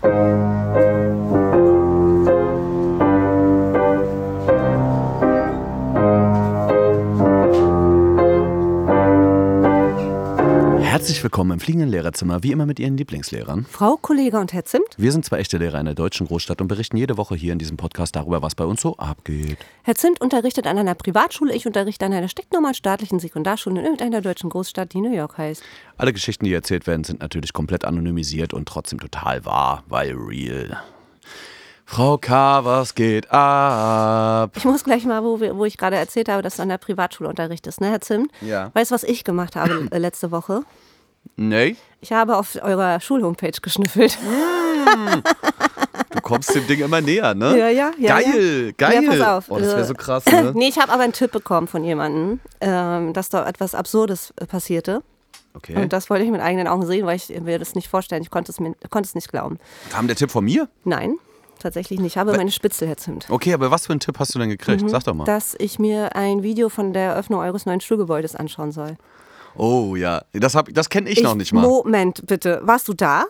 Thank you. Herzlich willkommen im fliegenden Lehrerzimmer, wie immer mit Ihren Lieblingslehrern. Frau Kollege und Herr Zimt. Wir sind zwei echte Lehrer in der deutschen Großstadt und berichten jede Woche hier in diesem Podcast darüber, was bei uns so abgeht. Herr Zimt unterrichtet an einer Privatschule, ich unterrichte an einer stinknormalen staatlichen Sekundarschule in irgendeiner deutschen Großstadt, die New York heißt. Alle Geschichten, die erzählt werden, sind natürlich komplett anonymisiert und trotzdem total wahr, weil real. Frau K., was geht ab? Ich muss gleich mal, wo, wir, wo ich gerade erzählt habe, dass du an der Privatschule unterrichtest, ne, Herr Zimt? Ja. Weißt du, was ich gemacht habe äh, letzte Woche? Nee, Ich habe auf eurer Schulhomepage geschnüffelt. du kommst dem Ding immer näher, ne? Ja, ja, ja, Geil, geil. Ja, pass auf. Oh, das wäre Äh, so krass, ne? Nee, ich habe aber einen Tipp bekommen von jemandem, ähm, dass da etwas Absurdes äh, passierte. Okay. Und das wollte ich mit eigenen Augen sehen, weil ich mir das nicht vorstellen. Ich konnte es, mir, konnte es nicht glauben. Kam der Tipp von mir? Nein, tatsächlich nicht. Ich habe meine Spitzel Zimt. Okay, aber was für einen Tipp hast du denn gekriegt? Sag doch mal. Dass ich mir ein Video von der Eröffnung eures neuen Schulgebäudes anschauen soll. Oh ja, das, hab- das kenne ich, noch nicht mal. Moment, bitte. Warst du da?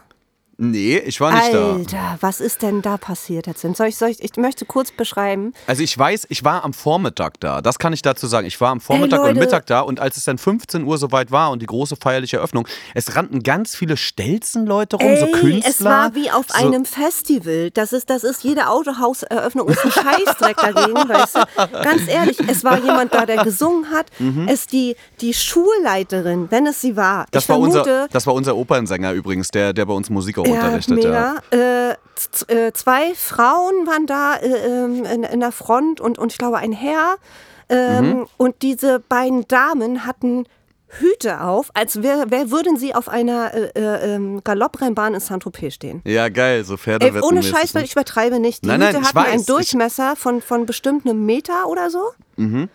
Nee, ich war nicht da. Alter, was ist denn da passiert, Herr Zimt? Soll ich, soll ich, ich möchte kurz beschreiben. Also ich weiß, ich war am Vormittag da. Das kann ich dazu sagen. Ich war am Vormittag und Leute. Mittag da und als es dann 15 Uhr soweit war und die große feierliche Eröffnung, es rannten ganz viele Stelzenleute rum, so Künstler. es war wie auf so, einem Festival. Das ist, das ist jede Autohauseröffnung ist ein Scheißdreck dagegen, weißt du? Ganz ehrlich, es war jemand da, der gesungen hat. Es die, die Schulleiterin, wenn es sie war. Mhm. Das ich war, vermute, unser, das war unser Opernsänger übrigens, der, der bei uns Musik auch unterrichtet. Ja, mega. Äh, z- äh, zwei Frauen waren da äh, ähm, in, in der Front und, und ich glaube ein Herr. Ähm, Mhm. Und diese beiden Damen hatten Hüte auf, als wär, wer würden sie auf einer äh, äh, ähm, Galopprennbahn in Saint-Tropez stehen. Ja, geil, so Ey, Pferdewetten. ohne Scheiß, weil ich übertreibe nicht. Die Nein, nein, Hüte hatten weiß. einen Durchmesser von, von bestimmt einem Meter oder so. Mhm.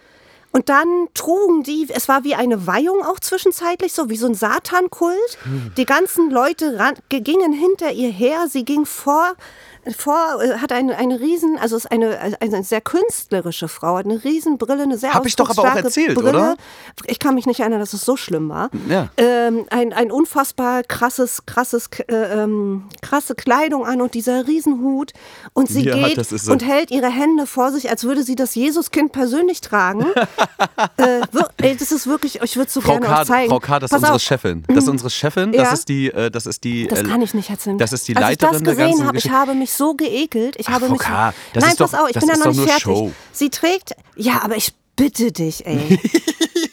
Und dann trugen die, es war wie eine Weihung auch zwischenzeitlich, so wie so ein Satankult. Hm. Die ganzen Leute ran, ge- gingen hinter ihr her, sie ging vor, vor äh, hat eine, eine riesen, also ist eine, eine sehr künstlerische Frau, hat eine riesen Brille, eine sehr Hab ich doch aber auch erzählt, Brille. oder? Ich kann mich nicht erinnern, dass es so schlimm war. Ja. Ähm, ein, ein unfassbar krasses, krasses, äh, ähm, krasse Kleidung an und dieser Riesenhut. Und sie Ja, geht und hält ihre Hände vor sich, als würde sie das Jesuskind persönlich tragen. äh, ey, das ist wirklich, ich würde es so Frau gerne K., zeigen. Frau K., das ist unsere auf, Mhm. Chefin. Das ist unsere Chefin, das Ja. ist die, äh, das ist die. Das äh, kann ich nicht erzählen. Das ist die Als Leiterin ich das gesehen habe, ich habe mich so geekelt. Ich Ach, habe Frau mich K., das Nein, ist doch- pass auf, ich das bin ja noch nicht fertig. Show. Sie trägt, ja, aber ich bitte dich, ey.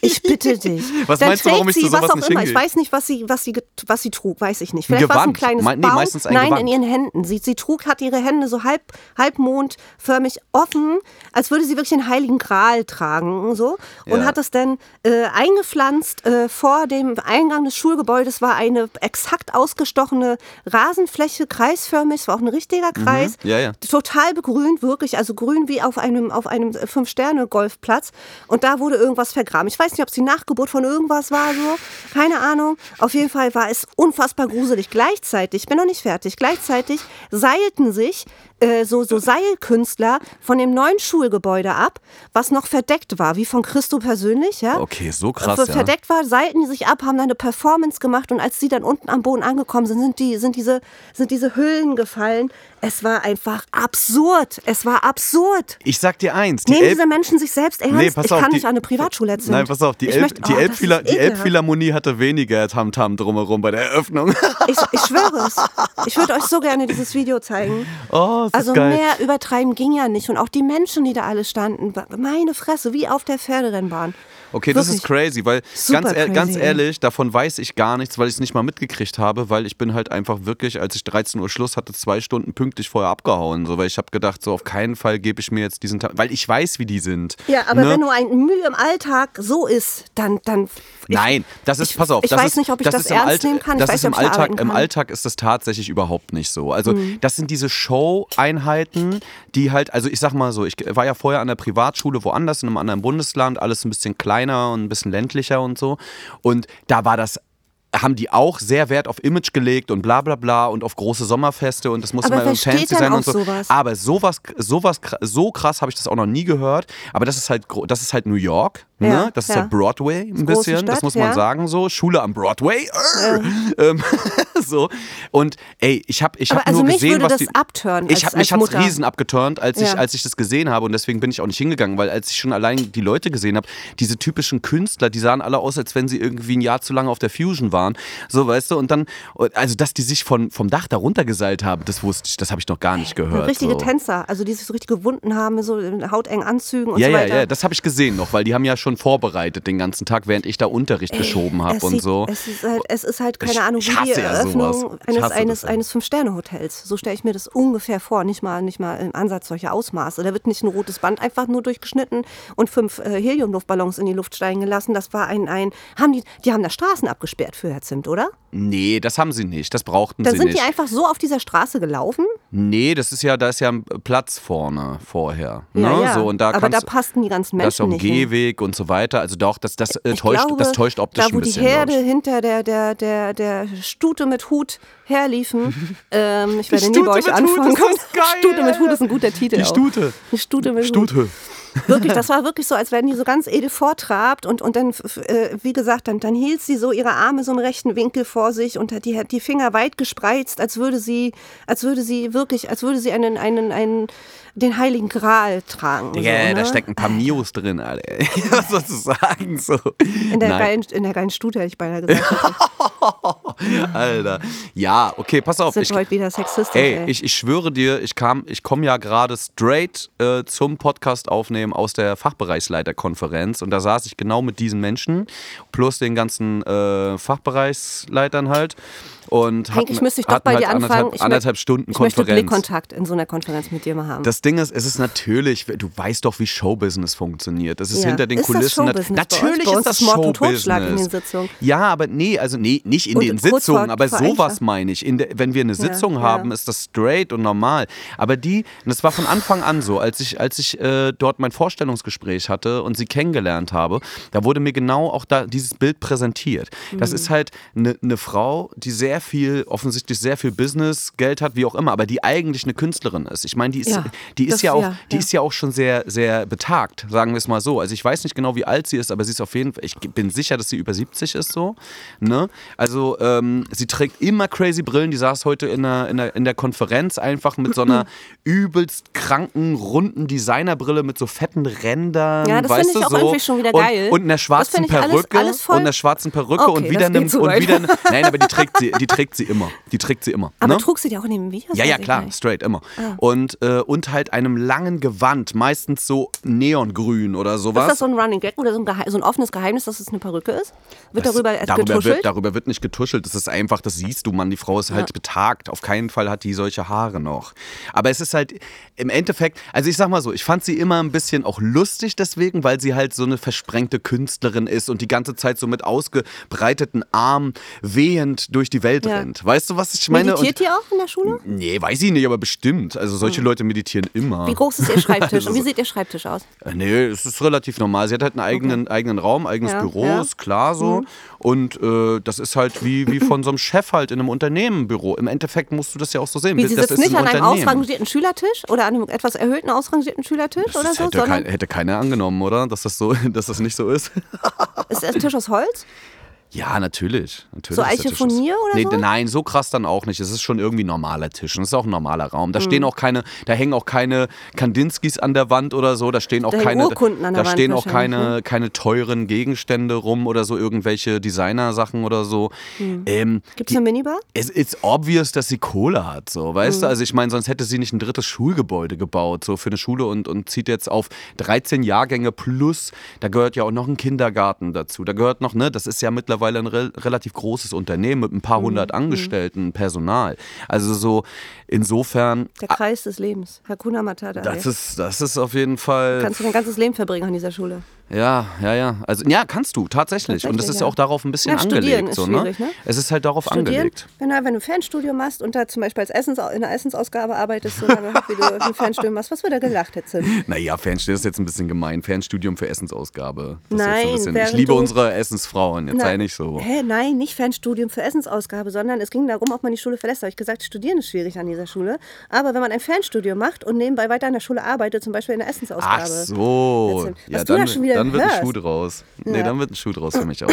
Ich bitte dich. Was Dann meinst du, warum trägt ich zu sie, was sowas auch nicht immer. Ich weiß nicht, was sie, was sie, was sie trug, weiß ich nicht. Vielleicht war es ein kleines Mein- nee, Baum. ein Nein, Gewand. in ihren Händen. Sie, sie trug, hat ihre Hände so halb, halbmondförmig offen, als würde sie wirklich den Heiligen Gral tragen, so. Und Ja. hat es dann äh, eingepflanzt äh, vor dem Eingang des Schulgebäudes war eine exakt ausgestochene Rasenfläche, kreisförmig. Es war auch ein richtiger Kreis. Mhm. Ja, ja. Total begrünt, wirklich, also grün wie auf einem, auf einem Fünf-Sterne-Golfplatz. Und da wurde irgendwas vergraben. Ich weiß nicht, ob es die Nachgeburt von irgendwas war, so. Keine Ahnung. Auf jeden Fall war es unfassbar gruselig. Gleichzeitig, ich bin noch nicht fertig, gleichzeitig seilten sich äh, so, so Seilkünstler von dem neuen Schulgebäude ab, was noch verdeckt war, wie von Christo persönlich, ja. Okay, so krass, Ver- ja. Verdeckt war, seilten die sich ab, haben dann eine Performance gemacht und als sie dann unten am Boden angekommen sind, sind, die, sind, diese, sind diese Hüllen gefallen. Es war einfach absurd. Es war absurd. Ich sag dir eins, die Nehmen Elb diese Menschen sich selbst ernst? Nee, pass ich auf, kann die- nicht an eine Privatschule erzählen. Nein, pass auf, die, Elb, möchte- die, oh, Elbphila die. Elbphilharmonie hatte weniger Tamtam drumherum bei der Eröffnung. Ich, ich schwöre es. Ich würde euch so gerne dieses Video zeigen. Oh, ist also geil. mehr übertreiben ging ja nicht. Und auch die Menschen, die da alle standen, meine Fresse, wie auf der Pferderennbahn. Okay, das ist crazy, weil Super ganz, crazy, ganz ehrlich, davon weiß ich gar nichts, weil ich es nicht mal mitgekriegt habe, weil ich bin halt einfach wirklich, als ich 13 Uhr Schluss hatte, zwei Stunden pünktlich vorher abgehauen, so, weil ich habe gedacht, so auf keinen Fall gebe ich mir jetzt diesen Tag, weil ich weiß, wie die sind. Ja, aber ne? wenn nur ein Mühe im Alltag so ist, dann. dann ich, Nein, das ist, ich- pass auf. ich das weiß ist, nicht, ob ich das im ernst Alt- nehmen kann. Ich Das ist nicht, im Alltag, im. Alltag ist das tatsächlich überhaupt nicht so. Also, Mhm. das sind diese Show-Einheiten, die halt, also ich sag mal so, ich war ja vorher an der Privatschule woanders, in einem anderen Bundesland, alles ein bisschen kleiner und ein bisschen ländlicher und so. Und da war das haben die auch sehr Wert auf Image gelegt und bla bla bla und auf große Sommerfeste und das muss Aber immer fancy sein und so. sowas? Aber sowas, sowas, so krass habe ich das auch noch nie gehört. Aber das ist halt, das ist halt New York, ne? Ja, Das ist ja. halt Broadway ein große bisschen, das Stadt, muss man ja. sagen so. Schule am Broadway, Arr! ähm, so. Und ey, ich habe ich Aber hab also nur gesehen, was das die, abtören ich habe mich hat's riesen abgeturnt, als ich als ich das gesehen habe und deswegen bin ich auch nicht hingegangen, weil als ich schon allein die Leute gesehen habe, diese typischen Künstler, die sahen alle aus, als wenn sie irgendwie ein Jahr zu lange auf der Fusion waren, so weißt du, und dann also dass die sich von vom Dach darunter geseilt haben, das wusste ich, das habe ich noch gar nicht gehört. Richtige so. Tänzer, also die sich so richtig gewunden haben, so in hautengen Anzügen und Ja, so ja, weiter. ja, das habe ich gesehen noch, weil die haben ja schon vorbereitet den ganzen Tag, während ich da Unterricht geschoben habe und sieht- so. Es ist halt, es ist halt keine Ich- Ahnung, wie die ja Eröffnung. Ich eines, eines, ja. eines Fünf-Sterne-Hotels. So stelle ich mir das ungefähr vor. Nicht mal, nicht mal im Ansatz solche Ausmaße. Da wird nicht ein rotes Band einfach nur durchgeschnitten und fünf äh, Heliumluftballons in die Luft steigen gelassen. Das war ein, ein haben die, die haben da Straßen abgesperrt für Herr Zimt, oder? Nee, das haben sie nicht, das brauchten Da sie sind nicht. die einfach so auf dieser Straße gelaufen. Nee, das ist ja, da ist ja ein Platz vorne vorher. Ne? ja. so, und da Aber da passten die ganzen da ist auch Menschen ein nicht hin. Gehweg und so weiter. Also doch, das, das, äh, Ich täuscht, glaube, das täuscht optisch da, wo ein bisschen. die Herde hinter der, der, der, der Stute mit Hut herliefen. ähm, ich werde nie bei euch Hut, anfangen. das ist geil. Stute mit Hut ist ein guter Titel. Die auch. Stute. Die Stute mit Hut. Stute. Wirklich, das war wirklich so, als wären die so ganz edel vortrabt und, und dann, äh, wie gesagt, dann, dann hielt sie so ihre Arme so im rechten Winkel vor sich und hat die, die Finger weit gespreizt, als würde sie, als würde sie wirklich, als würde sie einen, einen, einen, den heiligen Gral tragen. Ja, so, ne? da stecken ein paar Mios drin, Alter. Was sollst du sagen? So. in der, Nein. geilen, in der geilen Stute, hätte ich beinahe gesagt. Alter. Ja, okay, pass auf. Sind Ich, heute wieder sexistisch. Ey, ey. ich, ich schwöre dir, ich kam, ich komme ja gerade straight äh, zum Podcast aufnehmen aus der Fachbereichsleiterkonferenz und da saß ich genau mit diesen Menschen plus den ganzen äh, Fachbereichsleitern halt und Eigentlich hatten, müsste ich doch bei halt dir anfangen. anderthalb, Ich anderthalb Stunden Ich möchte Konferenz. Blickkontakt in so einer Konferenz mit dir mal haben. Das Ding ist, es ist natürlich, du weißt doch, wie Showbusiness funktioniert. Das ist Ja. hinter den Ist das Kulissen. Euch? natürlich Bei uns ist das ist Mord und. Totschlag in den Sitzungen. Ja, aber nee, also nee, nicht in Und den Sitzungen, aber sowas meine ich. Der, wenn wir eine Sitzung ja. haben, ist das straight und normal. Aber die, und das war von Anfang an so, als ich, als ich äh, dort mein Vorstellungsgespräch hatte und sie kennengelernt habe, da wurde mir genau auch da dieses Bild präsentiert. Das Mhm. ist halt eine ne Frau, die sehr viel, offensichtlich sehr viel Business, Geld hat, wie auch immer, aber die eigentlich eine Künstlerin ist. Ich meine, die ist, Ja, die ist das- ja auch, ja, die ja. ist ja auch schon sehr, sehr betagt, sagen wir es mal so. Also ich weiß nicht genau, wie alt sie ist, aber sie ist auf jeden Fall, ich bin sicher, dass sie über 70 ist so. Ne? Also ähm, sie trägt immer crazy Brillen. Die saß heute in der, in, der, in der Konferenz einfach mit so einer übelst kranken, runden Designerbrille mit so fetten Rändern. Ja, das finde ich auch so. irgendwie schon wieder und, geil. Und einer Das schwarzen alles- Perücke. alles voll- und einer schwarzen Perücke Okay, und wieder einem. Und wieder, nein, aber die trägt sie, die trägt sie immer. Die trägt sie immer. aber ne? trug sie die auch in den Videos? Ja, ja, klar, straight, immer. Und, äh, und halt einem langen Gewand, meistens so neongrün oder sowas. Ist das so ein Running Gag oder so ein, Geheim, so ein offenes Geheimnis, dass es eine Perücke ist? Wird Das- darüber, darüber, getuschelt? wird, darüber wird nicht getuschelt. Das ist einfach, das siehst du, Mann. Die Frau ist halt betagt. Auf keinen Fall hat die solche Haare noch. Aber es ist halt im Endeffekt, also ich sag mal so, ich fand sie immer ein bisschen auch lustig deswegen, weil sie halt so eine versprengte Künstlerin ist und die ganze Zeit so mit ausgebreiteten Armen wehend durch die Welt Ja. rennt. Weißt du, was ich meine? Meditiert die auch in der Schule? und, nee, weiß ich nicht, aber bestimmt. Also solche Leute meditieren immer. Wie groß ist ihr Schreibtisch? Also Und wie so- sieht ihr Schreibtisch aus? Äh, Nee, es ist relativ normal. Sie hat halt einen eigenen, eigenen Raum, eigenes Ja, Büro, ja. Mhm. ist klar so. Und äh, das ist halt wie, wie von so einem Chef halt in einem Unternehmenbüro. Im Endeffekt musst du das ja auch so sehen. Wie, sie das sitzt ist nicht ein an einem ausrangierten Schülertisch oder an einem etwas erhöhten ausrangierten Schülertisch Das oder so, hätte, kein, hätte keiner angenommen, oder? Dass das, so, dass das nicht so ist. ist der Tisch aus Holz? Ja, natürlich. natürlich So ist der Eiche Tisch von aus- mir oder nee, so? Nein, so krass dann auch nicht. Es ist schon irgendwie ein normaler Tisch. Und es ist auch ein normaler Raum. Mhm. Da stehen auch keine, da hängen auch keine Kandinskis an der Wand oder so. Da stehen auch Da keine, Urkunden an der da Wand stehen auch wahrscheinlich, ne? keine, keine teuren Gegenstände rum oder so irgendwelche Designer-Sachen oder so. Ähm, Gibt es eine Minibar? es ist obvious, dass sie Kohle hat, so, weißt Mhm. du? Also ich meine, sonst hätte sie nicht ein drittes Schulgebäude gebaut, so für eine Schule und, und zieht jetzt auf 13 Jahrgänge plus, da gehört ja auch noch ein Kindergarten dazu. Da gehört noch, ne, das ist ja mittlerweile ein re relativ großes Unternehmen mit ein Mhm. paar hundert Angestellten, Personal. Also so insofern, Der Kreis des Lebens. Hakuna Matata. das ey. ist, das ist auf jeden Fall. Kannst du dein ganzes Leben verbringen an dieser Schule. Ja, ja, ja. Also ja, kannst du tatsächlich. Und das ist ja auch darauf ein bisschen Ja, angelegt. so, ne? ne? Es ist halt darauf Studieren, angelegt. genau, wenn du ein Fernstudium machst und da zum Beispiel als Essens, in der Essensausgabe arbeitest, halt, wie du ein Fernstudium machst, was wird da gelacht jetzt? Naja, Fernstudium ist jetzt ein bisschen gemein. Fernstudium für Essensausgabe. Das ist Nein, bisschen, ich liebe unsere Essensfrauen. Jetzt Na, sei nicht so. Hä, nein, nicht Fernstudium für Essensausgabe, sondern es ging darum, ob man die Schule verlässt. Da habe ich gesagt, studieren ist schwierig an dieser Schule. Aber wenn man ein Fernstudium macht und nebenbei weiter an der Schule arbeitet, zum Beispiel in der Essensausgabe. Ach so. Erzähl. Ja, Was du dann, da schon wieder dann wird ein. Schuh draus. Nee, Ja. dann wird ein Schuh draus für mich auch.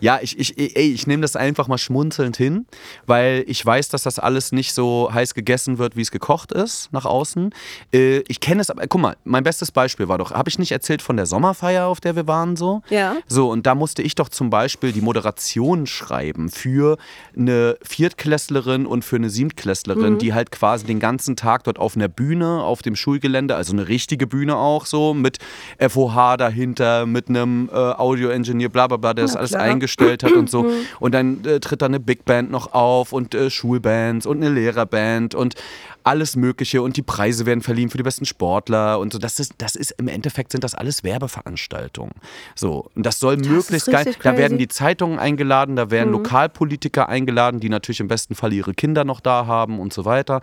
Ja, ich, ich, ey, ich nehme das einfach mal schmunzelnd hin, weil ich weiß, dass das alles nicht so heiß gegessen wird, wie es gekocht ist nach außen. Äh, ich kenne es, aber guck mal, mein bestes Beispiel war doch, habe ich nicht erzählt von der Sommerfeier, auf der wir waren so? Ja. So, und da musste ich doch zum Beispiel die Moderation schreiben für eine Viertklässlerin und für eine Siebtklässlerin, die halt quasi den ganzen Tag dort auf einer Bühne, auf dem Schulgelände, also eine richtige Bühne auch so, mit FOH dahinter, mit einem äh, Audio-Engineer, bla bla bla, der das Na alles eingestellt hat und so. Und dann äh, tritt da eine Big Band noch auf und äh, Schulbands und eine Lehrerband und alles Mögliche und die Preise werden verliehen für die besten Sportler und so. Das ist, das ist im Endeffekt sind das alles Werbeveranstaltungen. So, und das soll möglichst geil. richtig Da werden crazy. die Zeitungen eingeladen, da werden Lokalpolitiker eingeladen, die natürlich im besten Fall ihre Kinder noch da haben und so weiter.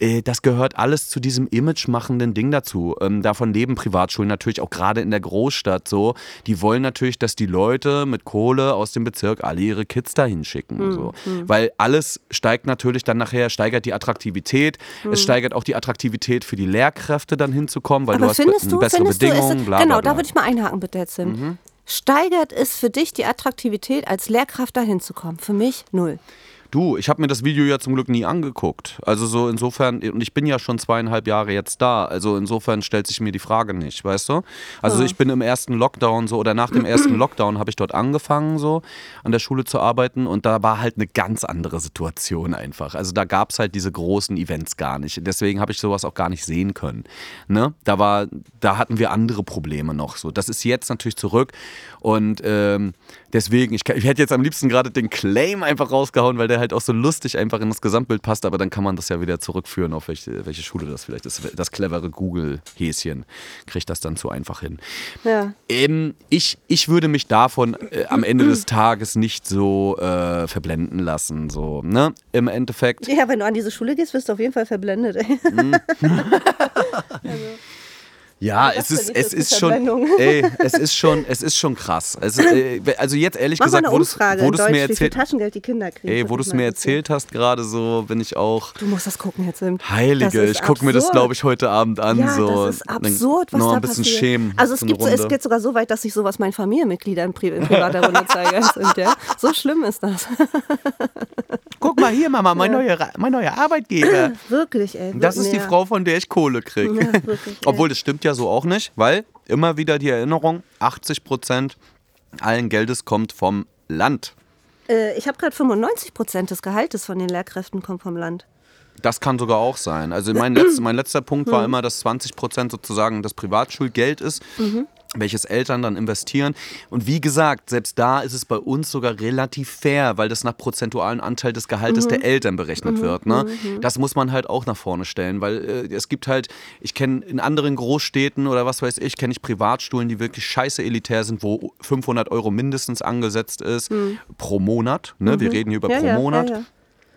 Äh, das gehört alles zu diesem image-machenden Ding dazu. Ähm, davon leben Privatschulen natürlich auch gerade in der Großstadt so. Die wollen natürlich, dass die Leute mit Kohle aus dem Bezirk alle ihre Kids dahin schicken. So. Weil alles steigt natürlich dann nachher, steigert die Attraktivität. Es steigert auch die Attraktivität für die Lehrkräfte dann hinzukommen, weil du Aber hast be- findest du, bessere findest du, Bedingungen, ist, bla, genau, bla, bla. da würde ich mal einhaken, bitte jetzt hin. Steigert es für dich die Attraktivität, als Lehrkraft dahin zu kommen? Für mich null. Du, ich habe mir das Video ja zum Glück nie angeguckt. Also so insofern, und ich bin ja schon zweieinhalb Jahre jetzt da, also insofern stellt sich mir die Frage nicht, weißt du? Also ich bin im ersten Lockdown so, oder nach dem ersten Lockdown habe ich dort angefangen so, an der Schule zu arbeiten und da war halt eine ganz andere Situation einfach. Also da gab es halt diese großen Events gar nicht. Deswegen habe ich sowas auch gar nicht sehen können. Ne? Da war, da hatten wir andere Probleme noch so. Das ist jetzt natürlich zurück und ähm, deswegen, ich, ich hätte jetzt am liebsten gerade den Claim einfach rausgehauen, weil der halt auch so lustig einfach in das Gesamtbild passt, aber dann kann man das ja wieder zurückführen, auf welche, welche Schule das vielleicht ist. Das clevere Google-Häschen kriegt das dann zu einfach hin. Ja. Ähm, ich, ich würde mich davon äh, am Ende des Tages nicht so äh, verblenden lassen. So, ne? Im Endeffekt. Ja, wenn du an diese Schule gehst, wirst du auf jeden Fall verblendet. Ey. Ja, es ist, es ist schon, ey, es ist schon, es ist schon krass. Also, äh, also jetzt ehrlich Mach gesagt, wo du es mir erzählt, Taschengeld die Kinder kriegen. ey, wo du es mir erzählt hast gerade so, bin ich auch Du musst das gucken jetzt. Im. Heilige. Ich gucke mir das, glaube ich, heute Abend an. Ja, so. das ist absurd, was noch da ein bisschen passiert. schämen. Also es, gibt, es geht sogar so weit, dass ich sowas meinen Familienmitgliedern pri in privater Runde zeige. sind, ja? So schlimm ist das. Guck mal hier, Mama, mein, neuer, mein neuer Arbeitgeber. Wirklich, ey. Das ist die Ja. Frau, von der ich Kohle kriege. Ja. Obwohl, das stimmt ja so auch nicht, weil immer wieder die Erinnerung, 80 Prozent allen Geldes kommt vom Land. Äh, ich habe gerade 95 Prozent des Gehaltes von den Lehrkräften kommt vom Land. Das kann sogar auch sein. Also mein, letz, mein letzter Punkt war immer, dass 20 Prozent sozusagen das Privatschulgeld ist, Mhm. Welches Eltern dann investieren. Und wie gesagt, selbst da ist es bei uns sogar relativ fair, weil das nach prozentualen Anteil des Gehaltes Mhm. der Eltern berechnet wird. Ne? Das muss man halt auch nach vorne stellen, weil äh, es gibt halt, ich kenne in anderen Großstädten oder was weiß ich, kenne ich Privatschulen, die wirklich scheiße elitär sind, wo 500 Euro mindestens angesetzt ist pro Monat. Ne? Wir reden hier über Mhm. Ja, pro ja, Monat. ja.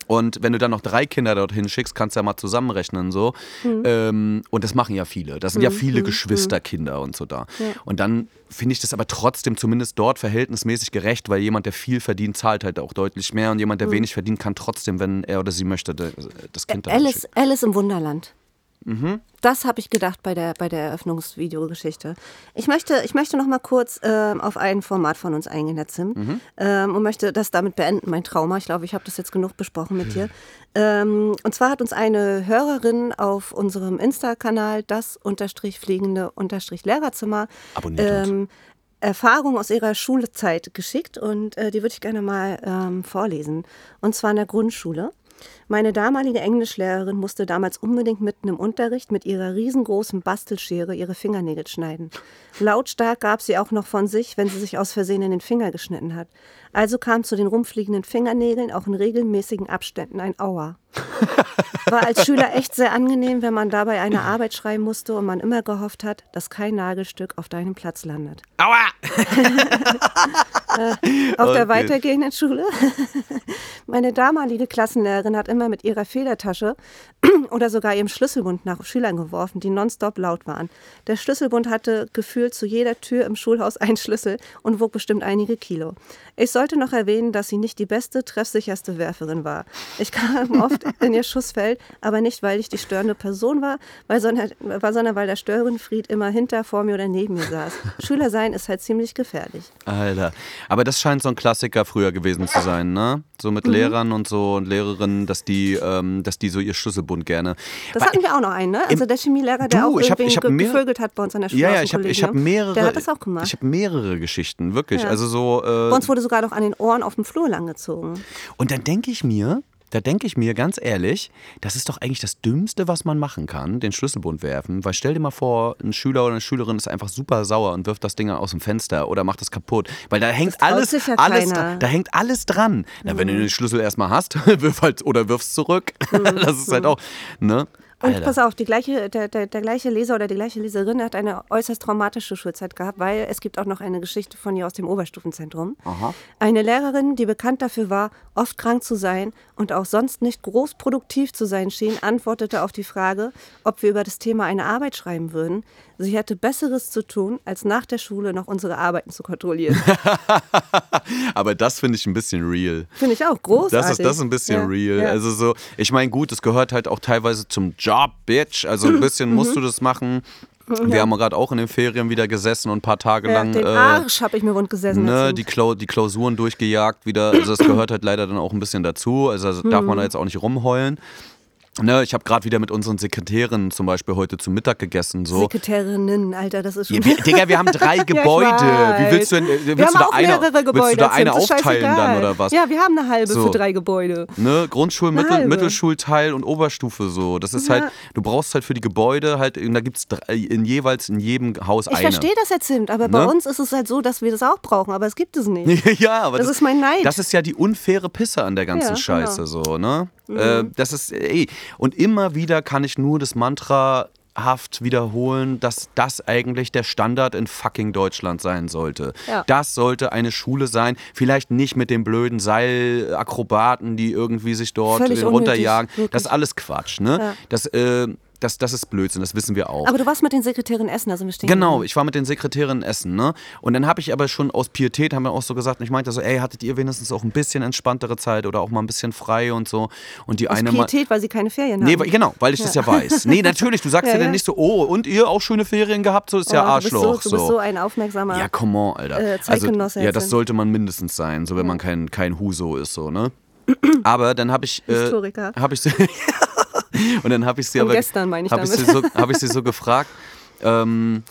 Und wenn du dann noch drei Kinder dorthin schickst, kannst du ja mal zusammenrechnen so. Mhm. Ähm, und das machen ja viele. Das sind ja viele Geschwisterkinder und so da. Und dann finde ich das aber trotzdem zumindest dort verhältnismäßig gerecht, weil jemand, der viel verdient, zahlt halt auch deutlich mehr und jemand, der Mhm. wenig verdient, kann trotzdem, wenn er oder sie möchte, das Kind da Alice, schicken. Alice im Wunderland. Mhm. Das habe ich gedacht bei der, bei der Eröffnungsvideogeschichte. Ich möchte, ich möchte noch mal kurz ähm, auf ein Format von uns eingehen, Herr Zimt, Mhm. ähm, und möchte das damit beenden, mein Trauma. Ich glaube, ich habe das jetzt genug besprochen mit dir. Ähm, und zwar hat uns eine Hörerin auf unserem Insta-Kanal, das unterstrich fliegende unterstrich Lehrerzimmer, ähm, Erfahrungen aus ihrer Schulzeit geschickt und äh, die würde ich gerne mal ähm, vorlesen. Und zwar in der Grundschule. Meine damalige Englischlehrerin musste damals unbedingt mitten im Unterricht mit ihrer riesengroßen Bastelschere ihre Fingernägel schneiden. Lautstark gab sie auch noch von sich, wenn sie sich aus Versehen in den Finger geschnitten hat. Also kam zu den rumfliegenden Fingernägeln auch in regelmäßigen Abständen ein Aua. War als Schüler echt sehr angenehm, wenn man dabei eine Arbeit schreiben musste und man immer gehofft hat, dass kein Nagelstück auf deinem Platz landet. Aua! Auf der Okay. weitergehenden Schule. Meine damalige Klassenlehrerin hat immer mit ihrer Federtasche oder sogar ihrem Schlüsselbund nach Schülern geworfen, die nonstop laut waren. Der Schlüsselbund hatte gefühlt zu jeder Tür im Schulhaus einen Schlüssel und wog bestimmt einige Kilo. Ich sollte noch erwähnen, dass sie nicht die beste, treffsicherste Werferin war. Ich kam oft in ihr Schussfeld, aber nicht, weil ich die störende Person war, weil, sondern, war, sondern weil der Störenfried immer hinter, vor mir oder neben mir saß. Schüler sein ist halt ziemlich gefährlich. Alter. Aber das scheint so ein Klassiker früher gewesen zu sein, ne? So Mhm. mit Lehrern und so und Lehrerinnen, dass die, ähm, dass die so ihr Schlüsselbund gerne. Das Weil- hatten wir auch noch einen, ne? Also der Chemielehrer, der Du, auch ich hab- ich hab gevögelt hat bei uns an der Schule. ja, ja, ich habe ich hab Kollegium. mehrere. Der hat das auch gemacht. Ich habe mehrere Geschichten, wirklich. Ja. Also so. Äh, bei uns wurde sogar noch an den Ohren auf dem Flur langgezogen. Und dann denke ich mir, da denke ich mir ganz ehrlich, das ist doch eigentlich das Dümmste, was man machen kann, den Schlüsselbund werfen. Weil stell dir mal vor, ein Schüler oder eine Schülerin ist einfach super sauer und wirft das Ding aus dem Fenster oder macht es kaputt. Weil da hängt alles, ja alles, dra- da hängt alles dran. Na, wenn du den Schlüssel erstmal hast, wirf halt oder wirfst zurück. das ist halt auch, ne? Und Alter. pass auf, die gleiche, der, der, der gleiche Leser oder die gleiche Leserin hat eine äußerst traumatische Schulzeit gehabt, weil es gibt auch noch eine Geschichte von ihr aus dem Oberstufenzentrum. Eine Lehrerin, die bekannt dafür war, oft krank zu sein und auch sonst nicht groß produktiv zu sein schien, antwortete auf die Frage, ob wir über das Thema eine Arbeit schreiben würden. Sie hätte Besseres zu tun, als nach der Schule noch unsere Arbeiten zu kontrollieren. Aber das finde ich ein bisschen real. Finde ich auch großartig. Das ist, das ist ein bisschen Ja, real. ja. Also so, ich meine, gut, es gehört halt auch teilweise zum Job, Bitch. Also ein bisschen musst Mhm. du das machen. Wir haben gerade auch in den Ferien wieder gesessen und ein paar Tage ja, lang den äh, Arsch habe ich mir wund gesessen. ne, die, Klau die Klausuren durchgejagt wieder. Also das gehört halt leider dann auch ein bisschen dazu. Also da darf man Mhm. da jetzt auch nicht rumheulen. Ne, ich habe gerade wieder mit unseren Sekretärinnen zum Beispiel heute zu Mittag gegessen. So. Sekretärinnen, Alter, das ist schon. Ja, wir, Digga, wir haben drei Gebäude. Wie weiß. willst du denn, äh, willst wir du haben da auch eine, mehrere Gebäude. willst du da eine aufteilen dann oder was? Ja, wir haben eine halbe So. für drei Gebäude. Ne, Grundschul, Mittel. Mittelschulteil und Oberstufe so. Das ist Ja. halt, du brauchst halt für die Gebäude halt, da gibt es in jeweils in jedem Haus Ich eine. verstehe das jetzt, Zimt, aber bei Ne? uns ist es halt so, dass wir das auch brauchen, aber es gibt es nicht. ja, aber Das ist mein Neid. Das ist ja die unfaire Pisse an der ganzen Ja, Scheiße genau. so, ne? Äh, das ist ey und immer wieder kann ich nur das Mantra haft wiederholen, dass das eigentlich der Standard in fucking Deutschland sein sollte. Ja. Das sollte eine Schule sein, vielleicht nicht mit den blöden Seilakrobaten, die irgendwie sich dort Völlig unnötig, runterjagen. wirklich. Das ist alles Quatsch, ne? Ja. Das, äh, das, das ist Blödsinn, das wissen wir auch. Aber du warst mit den Sekretärinnen essen, also wir stehen Genau, ich war mit den Sekretärinnen essen, ne? Und dann habe ich aber schon aus Pietät, haben wir auch so gesagt, und ich meinte so, ey, hattet ihr wenigstens auch ein bisschen entspanntere Zeit oder auch mal ein bisschen frei und so? Und die Aus eine. Pietät, weil sie keine Ferien Nee, haben. weil- genau, weil ich das ja weiß. Nee, natürlich, du sagst ja, Ja, dann ja. nicht so, oh, und ihr auch schöne Ferien gehabt, so ist ja Oh, du bist so- Arschloch. Du bist so ein aufmerksamer. Ja, come on, Alter. äh, also, ja, das sollte man mindestens sein, so wenn man kein, kein Huso ist, so, ne? Aber dann habe ich. Äh, Historiker. Hab ich sie, und dann habe ich sie Von aber. gestern meine ich hab ich, sie so, hab ich sie so gefragt. Ähm,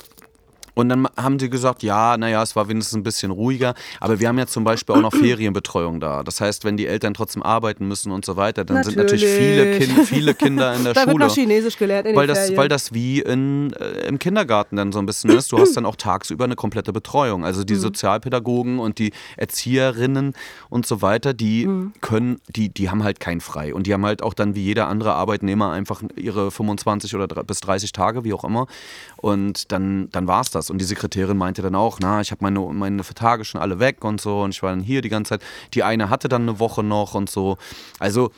und dann haben die gesagt, ja, naja, es war wenigstens ein bisschen ruhiger. Aber wir haben ja zum Beispiel auch noch Ferienbetreuung da. Das heißt, wenn die Eltern trotzdem arbeiten müssen und so weiter, dann sind natürlich viele, Natürlich. kind, viele Kinder in der da wird Schule noch Chinesisch gelernt in weil das, Ferien. weil das wie in, äh, im Kindergarten dann so ein bisschen ist. Du hast dann auch tagsüber eine komplette Betreuung. Also Mhm. die Sozialpädagogen und die Erzieherinnen und so weiter, die Mhm. können, die, die haben halt kein Frei. Und die haben halt auch dann wie jeder andere Arbeitnehmer einfach ihre 25 oder bis 30 Tage, wie auch immer. Und dann, dann war es das. Und die Sekretärin meinte dann auch, na, ich habe meine, meine Tage schon alle weg und so. Und ich war dann hier die ganze Zeit. Die eine hatte dann eine Woche noch und so. Also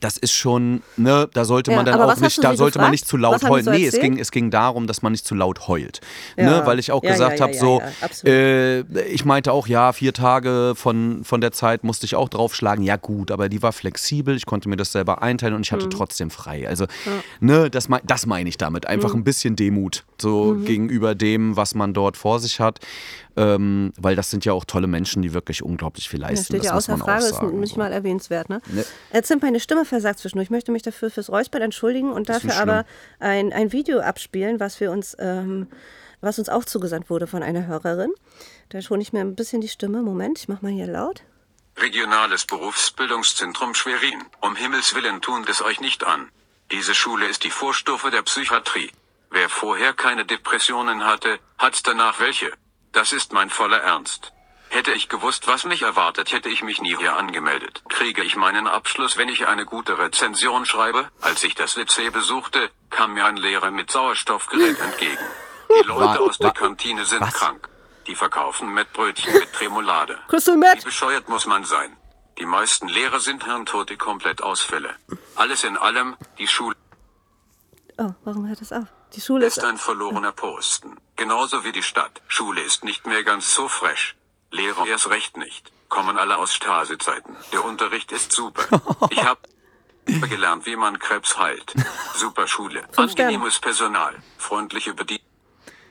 das ist schon, ne, da sollte Ja, man dann auch nicht, da sollte man gefragt? nicht zu laut heulen. so nee, es ging, es ging darum, dass man nicht zu laut heult. Ja. Ne, weil ich auch Ja, gesagt habe, so, äh, ich meinte auch, ja, vier Tage von, von der Zeit musste ich auch draufschlagen. Ja, gut, aber die war flexibel, ich konnte mir das selber einteilen und ich Mhm. hatte trotzdem frei. Also, ne, das, das meine ich damit. Einfach Mhm. ein bisschen Demut so gegenüber dem, was man dort vor sich hat. Ähm, weil das sind ja auch tolle Menschen, die wirklich unglaublich viel Das leisten. steht das ja muss außer man Frage, ist nicht mal erwähnenswert. Ne? Ne. Äh, Zimp, meine Stimme versagt zwischendurch. Ich möchte mich dafür fürs Räuspern entschuldigen und dafür aber ein, ein Video abspielen, was wir uns, ähm, was uns auch zugesandt wurde von einer Hörerin. Da schone ich mir ein bisschen die Stimme. Moment, ich mach mal hier laut. Regionales Berufsbildungszentrum Schwerin. Um Himmels Willen tun es euch nicht an. Diese Schule ist die Vorstufe der Psychiatrie. Wer vorher keine Depressionen hatte, hat danach welche. Das ist mein voller Ernst. Hätte ich gewusst, was mich erwartet, hätte ich mich nie hier angemeldet. Kriege ich meinen Abschluss, wenn ich eine gute Rezension schreibe? Als ich das Lycée besuchte, kam mir ein Lehrer mit Sauerstoffgerät entgegen. Die Leute aus der Kantine sind Was? krank. Die verkaufen Mettbrötchen mit Tremolade. Wie bescheuert muss man sein? Die meisten Lehrer sind Hirntote komplett Ausfälle. Alles in allem, die Schule Oh, warum hört das auf? Die Schule ist. ist ein verlorener Posten. Genauso wie die Stadt. Schule ist nicht mehr ganz so fresh. Lehrer erst recht nicht. Kommen alle aus Stasi-Zeiten. Der Unterricht ist super. Ich habe gelernt, wie man Krebs heilt. Super Schule. Angenehmes Personal. Freundliche Bedienung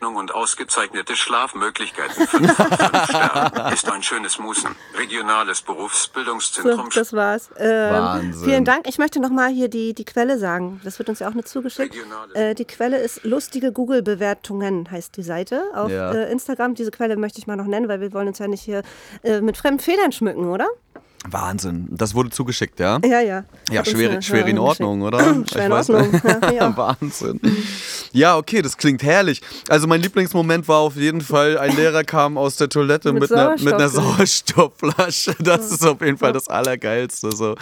und ausgezeichnete Schlafmöglichkeiten. Fünf von fünf Sternen. Ist ein schönes Musen. Regionales So, Berufsbildungszentrum. das war's. Ähm, Wahnsinn. Vielen Dank. Ich möchte noch mal hier die, die Quelle sagen. Das wird uns ja auch nicht zugeschickt. Äh, die Quelle ist lustige Google-Bewertungen, heißt die Seite auf Ja. äh, Instagram. Diese Quelle möchte ich mal noch nennen, weil wir wollen uns ja nicht hier äh, mit fremden Federn schmücken, oder? Wahnsinn. Das wurde zugeschickt, ja? Ja, ja. Ja, schwer, eine schwer in Ordnung, oder? Schwer in Ordnung. Ja. Wahnsinn. Ja, okay, das klingt herrlich. Also mein Lieblingsmoment war auf jeden Fall, ein Lehrer kam aus der Toilette Mit mit, einer, mit einer Sauerstoff. Sauerstoffflasche. Das ist auf jeden Fall das Allergeilste. So.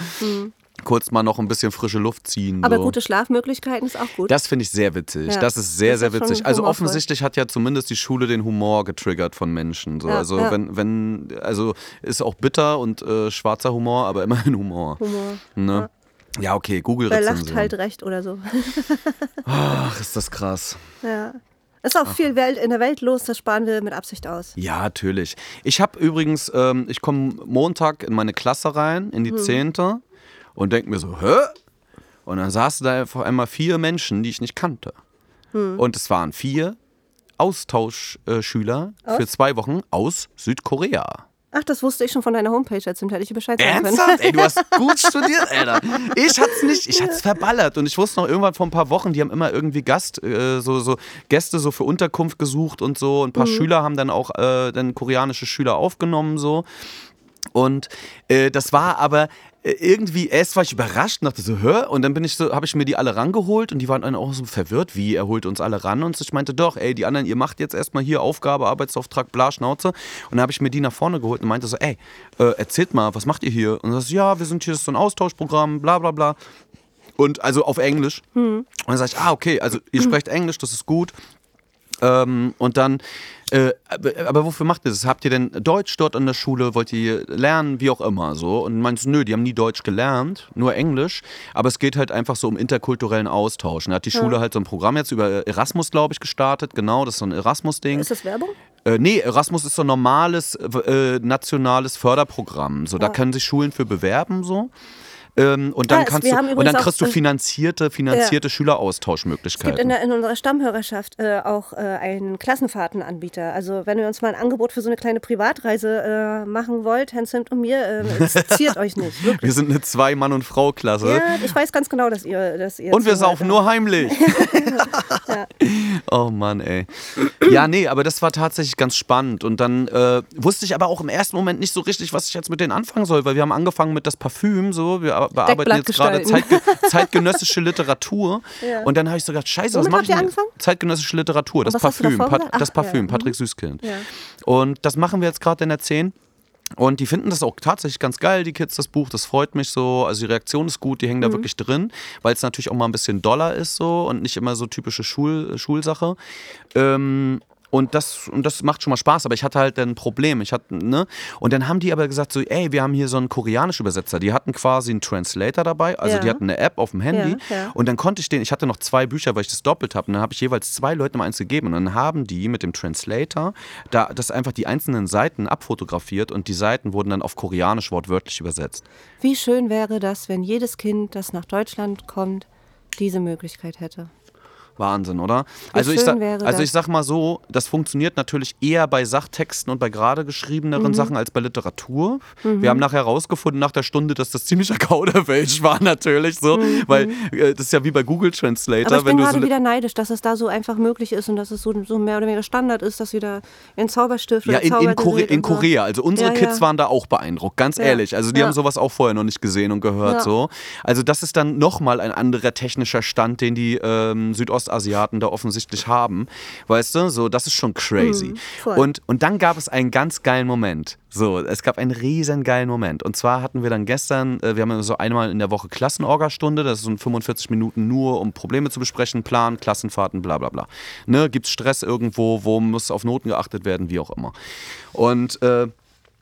Kurz mal noch ein bisschen frische Luft ziehen. Aber so. gute Schlafmöglichkeiten ist auch gut. Das finde ich sehr witzig. Ja, das ist sehr, das sehr ist schon witzig. Also offensichtlich hat ja zumindest die Schule den Humor getriggert von Menschen. So. Ja, also ja. wenn, wenn, also ist auch bitter und äh, schwarzer Humor, aber immerhin Humor. Humor. Ne? Ja, okay, google Wer lacht halt recht oder so. Ach, ist das krass. ja. Ist auch viel Welt in der Welt los, das sparen wir mit Absicht aus. Ja, natürlich. Ich habe übrigens, ähm, ich komme Montag in meine Klasse rein, in die Hm. Zehnte und denke mir so, hä? Und dann saßen da auf einmal vier Menschen, die ich nicht kannte. Hm. Und es waren vier Austauschschüler für zwei Wochen aus Südkorea. Ach, das wusste ich schon von deiner Homepage, als hätte ich Bescheid sagen. Ernsthaft? Ey, du hast gut studiert, Alter. Ich hat's nicht, ich hat's verballert. Und ich wusste noch irgendwann vor ein paar Wochen, die haben immer irgendwie Gast, äh, so, so Gäste so für Unterkunft gesucht und so. Und ein paar Schüler haben dann auch äh, dann koreanische Schüler aufgenommen so. Und äh, das war aber irgendwie, erst war ich überrascht und dachte so, hör, und dann bin ich so, habe ich mir die alle rangeholt und die waren dann auch so verwirrt, wie, er holt uns alle ran und ich meinte, doch, ey, die anderen, ihr macht jetzt erstmal hier Aufgabe, Arbeitsauftrag, bla, Schnauze. Und dann habe ich mir die nach vorne geholt und meinte so, ey, äh, erzählt mal, was macht ihr hier? Und das ja, wir sind hier, das ist so ein Austauschprogramm, bla, bla, bla. Und also auf Englisch. Und dann sage ich, ah, okay, also ihr sprecht Englisch, das ist gut. Ähm, und dann, äh, aber, wofür macht ihr das? Habt ihr denn Deutsch dort an der Schule? Wollt ihr lernen? Wie auch immer so. Und meinst du, nö, die haben nie Deutsch gelernt, nur Englisch. Aber es geht halt einfach so um interkulturellen Austausch. Und da hat die Schule halt so ein Programm jetzt über Erasmus, glaube ich, gestartet. Genau, das ist so ein Erasmus-Ding. Ist das Werbung? Äh, nee, Erasmus ist so ein normales äh, nationales Förderprogramm. So, da können sich Schulen für bewerben so. Ähm, und dann Ah, es- kannst du und dann kriegst du äh, finanzierte, finanzierte Es gibt Schüleraustauschmöglichkeiten. in, der, in unserer Stammhörerschaft äh, auch äh, einen Klassenfahrtenanbieter. Also wenn ihr uns mal ein Angebot für so eine kleine Privatreise äh, machen wollt, Herrn Zimt und mir, ziert euch nicht. Wirklich. Wir sind eine Zwei-Mann- und Frau-Klasse. Ja, ich weiß ganz genau, dass ihr, dass ihr Und wir saufen nur heimlich. Oh Mann, ey. Ja, nee, aber das war tatsächlich ganz spannend. Und dann äh, wusste ich aber auch im ersten Moment nicht so richtig, was ich jetzt mit denen anfangen soll, weil wir haben angefangen mit das Parfüm, so. Wir bearbeiten jetzt gerade. Zeitge zeitgenössische Literatur. Ja. Und dann habe ich so gedacht, scheiße, was Womit mache habt ich denn? Zeitgenössische Literatur, das was Parfüm. Pat gesagt? das Ach, ja. Parfüm, Mhm. Patrick Süßkind. Ja. Und das machen wir jetzt gerade in der 10. Und die finden das auch tatsächlich ganz geil, die Kids, das Buch. Das freut mich so. Also die Reaktion ist gut, die hängen da wirklich drin, weil es natürlich auch mal ein bisschen doller ist so und nicht immer so typische Schul Schulsache. Ähm, und das, und das macht schon mal Spaß, aber ich hatte halt dann ein Problem. Ich hatte, ne? Und dann haben die aber gesagt, so, ey, wir haben hier so einen koreanischen Übersetzer. Die hatten quasi einen Translator dabei, also Ja. die hatten eine App auf dem Handy. Ja, ja. Und dann konnte ich den, ich hatte noch zwei Bücher, weil ich das doppelt habe. Und dann habe ich jeweils zwei Leuten mal eins gegeben. Und dann haben die mit dem Translator da das einfach die einzelnen Seiten abfotografiert und die Seiten wurden dann auf Koreanisch wortwörtlich übersetzt. Wie schön wäre das, wenn jedes Kind, das nach Deutschland kommt, diese Möglichkeit hätte. Wahnsinn, oder? Also ich, also ich sag mal so, das funktioniert natürlich eher bei Sach-Texten und bei gerade geschriebeneren Mhm. Sachen als bei Literatur. Wir haben nachher herausgefunden nach der Stunde, dass das ziemlicher Kauderwelsch war natürlich so, weil äh, das ist ja wie bei Google Translator, Mhm. Aber ich bin du so gerade wieder neidisch, dass es da so einfach möglich ist und dass es so, so mehr oder weniger Standard ist, dass wir da einen Zauberstift Ja, oder in, in, Kore in. Korea. Also unsere Ja, Kids ja. waren da auch beeindruckt, ganz Ja. ehrlich. Also die haben sowas auch vorher noch nicht gesehen und gehört. So. Also das ist dann nochmal ein anderer technischer Stand, den die ähm, Ostasiaten da offensichtlich haben. Weißt du, so, das ist schon crazy. Mhm, und, und dann gab es einen ganz geilen Moment. So, es gab einen riesen geilen Moment. Und zwar hatten wir dann gestern, äh, wir haben so einmal in der Woche Klassenorgastunde, das so 45 Minuten nur, um Probleme zu besprechen, Plan, Klassenfahrten, bla bla bla. Ne, Gibt es Stress irgendwo, wo muss auf Noten geachtet werden, wie auch immer. Und äh,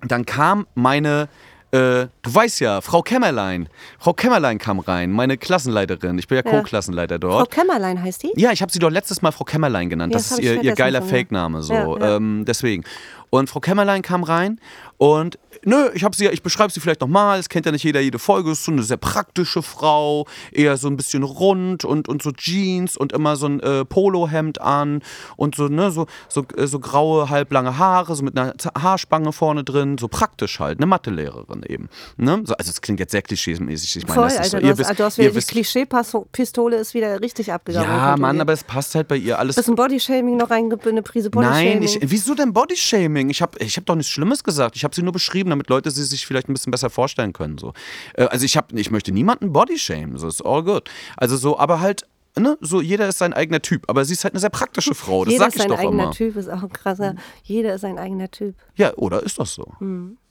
dann kam meine, äh, du weißt ja, Frau Kämmerlein. Frau Kämmerlein kam rein, meine Klassenleiterin. Ich bin ja. Co-Klassenleiter Frau dort. Kämmerlein heißt die? Ja, ich habe sie doch letztes Mal Frau Kämmerlein genannt. Ja, das das ist ihr, ihr geiler. Fake-Name. So. Ja. Ähm, deswegen. Und Frau Kämmerlein kam rein und nö, ich habe sie, ich beschreibe sie vielleicht nochmal. Es kennt ja nicht jeder jede Folge. Ist so eine sehr praktische Frau, eher so ein bisschen rund und, und so Jeans und immer so ein äh, Polohemd an und so ne so so, äh, so graue halblange Haare, so mit einer Haarspange vorne drin, so praktisch halt, eine Mathelehrerin eben. Ne? So, also es klingt jetzt sehr klischeemäßig. Ich meine, Voll, das ist so, du, ihr hast, wisst, du hast wieder die Klischee-Pistole ist wieder richtig abgegangen. ja, Mann, aber es passt halt bei ihr alles Bisschen Bodyshaming noch reingebunden, eine Prise Bodyshaming. Nein, ich, wieso denn Bodyshaming? Ich habe ich hab doch nichts Schlimmes gesagt. Ich habe sie nur beschrieben, damit Leute sie sich vielleicht ein bisschen besser vorstellen können. So. Äh, Also ich, hab, ich möchte niemanden bodyshamen, so ist all good. Also so, aber halt, ne, so jeder ist sein eigener Typ. Aber sie ist halt eine sehr praktische Frau, das Jeder sag ist ich doch eigener immer. Typ, ist auch ein krasser. Jeder ist sein eigener Typ. Ja, oder ist das so?